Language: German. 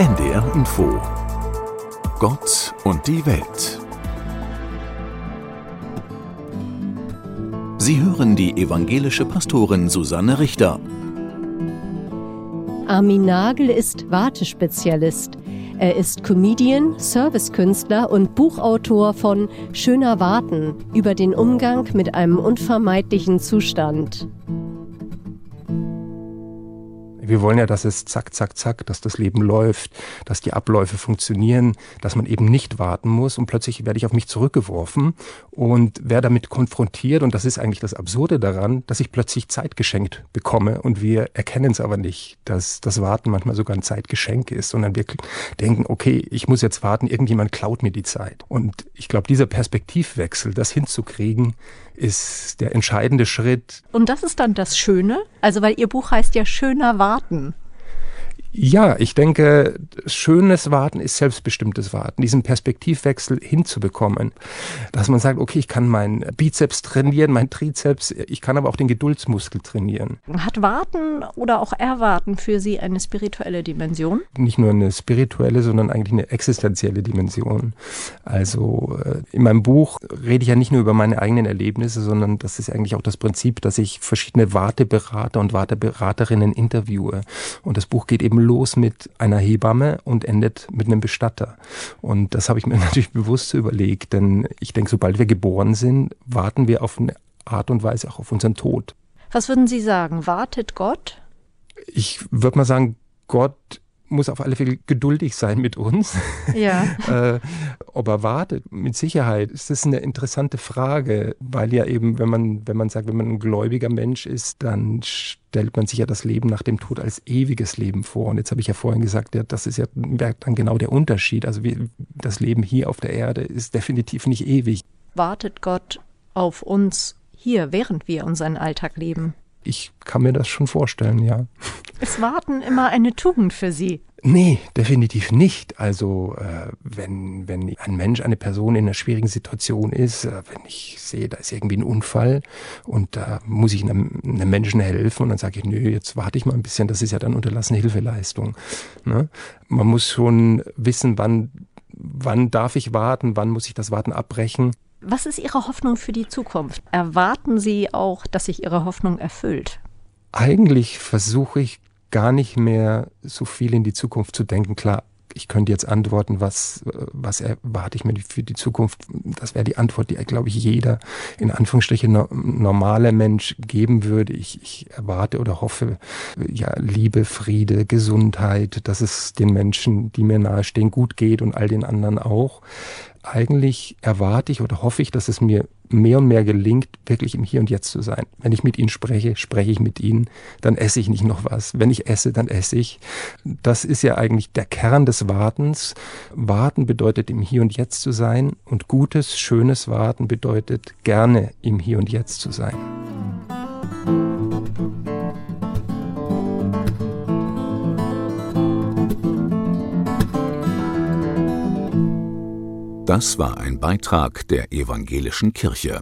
NDR Info Gott und die Welt Sie hören die evangelische Pastorin Susanne Richter. Armin Nagel ist Wartespezialist. Er ist Comedian, Servicekünstler und Buchautor von Schöner Warten über den Umgang mit einem unvermeidlichen Zustand. Wir wollen ja, dass es zack, zack, zack, dass das Leben läuft, dass die Abläufe funktionieren, dass man eben nicht warten muss und plötzlich werde ich auf mich zurückgeworfen und werde damit konfrontiert und das ist eigentlich das Absurde daran, dass ich plötzlich Zeit geschenkt bekomme und wir erkennen es aber nicht, dass das Warten manchmal sogar ein Zeitgeschenk ist, sondern wir denken, okay, ich muss jetzt warten, irgendjemand klaut mir die Zeit. Und ich glaube, dieser Perspektivwechsel, das hinzukriegen, ist der entscheidende Schritt. Und das ist dann das Schöne? Also, weil Ihr Buch heißt ja Schöner Warten. forgotten. Ja, ich denke, schönes Warten ist selbstbestimmtes Warten, diesen Perspektivwechsel hinzubekommen. Dass man sagt, okay, ich kann meinen Bizeps trainieren, mein Trizeps, ich kann aber auch den Geduldsmuskel trainieren. Hat Warten oder auch Erwarten für Sie eine spirituelle Dimension? Nicht nur eine spirituelle, sondern eigentlich eine existenzielle Dimension. Also äh, in meinem Buch rede ich ja nicht nur über meine eigenen Erlebnisse, sondern das ist eigentlich auch das Prinzip, dass ich verschiedene Warteberater und Warteberaterinnen interviewe. Und das Buch geht eben los mit einer Hebamme und endet mit einem Bestatter. Und das habe ich mir natürlich bewusst überlegt, denn ich denke, sobald wir geboren sind, warten wir auf eine Art und Weise auch auf unseren Tod. Was würden Sie sagen? Wartet Gott? Ich würde mal sagen, Gott muss auf alle Fälle geduldig sein mit uns. Ja. äh, ob er wartet, mit Sicherheit. ist Das eine interessante Frage, weil ja eben, wenn man, wenn man sagt, wenn man ein gläubiger Mensch ist, dann stellt man sich ja das Leben nach dem Tod als ewiges Leben vor. Und jetzt habe ich ja vorhin gesagt, ja, das ist ja dann genau der Unterschied. Also wie, das Leben hier auf der Erde ist definitiv nicht ewig. Wartet Gott auf uns hier, während wir unseren Alltag leben? Ich kann mir das schon vorstellen, ja. Ist Warten immer eine Tugend für Sie? Nee, definitiv nicht. Also äh, wenn, wenn ein Mensch, eine Person in einer schwierigen Situation ist, äh, wenn ich sehe, da ist irgendwie ein Unfall und da muss ich einem, einem Menschen helfen und dann sage ich, nö, jetzt warte ich mal ein bisschen, das ist ja dann unterlassene Hilfeleistung. Ne? Man muss schon wissen, wann, wann darf ich warten, wann muss ich das Warten abbrechen. Was ist Ihre Hoffnung für die Zukunft? Erwarten Sie auch, dass sich Ihre Hoffnung erfüllt? Eigentlich versuche ich gar nicht mehr so viel in die Zukunft zu denken. Klar, ich könnte jetzt antworten, was, was erwarte ich mir für die Zukunft? Das wäre die Antwort, die, glaube ich, jeder in Anführungsstrichen normale Mensch geben würde. Ich, ich erwarte oder hoffe, ja, Liebe, Friede, Gesundheit, dass es den Menschen, die mir nahestehen, gut geht und all den anderen auch eigentlich erwarte ich oder hoffe ich, dass es mir mehr und mehr gelingt, wirklich im Hier und Jetzt zu sein. Wenn ich mit ihnen spreche, spreche ich mit ihnen, dann esse ich nicht noch was. Wenn ich esse, dann esse ich. Das ist ja eigentlich der Kern des Wartens. Warten bedeutet im Hier und Jetzt zu sein und gutes, schönes Warten bedeutet gerne im Hier und Jetzt zu sein. Das war ein Beitrag der evangelischen Kirche.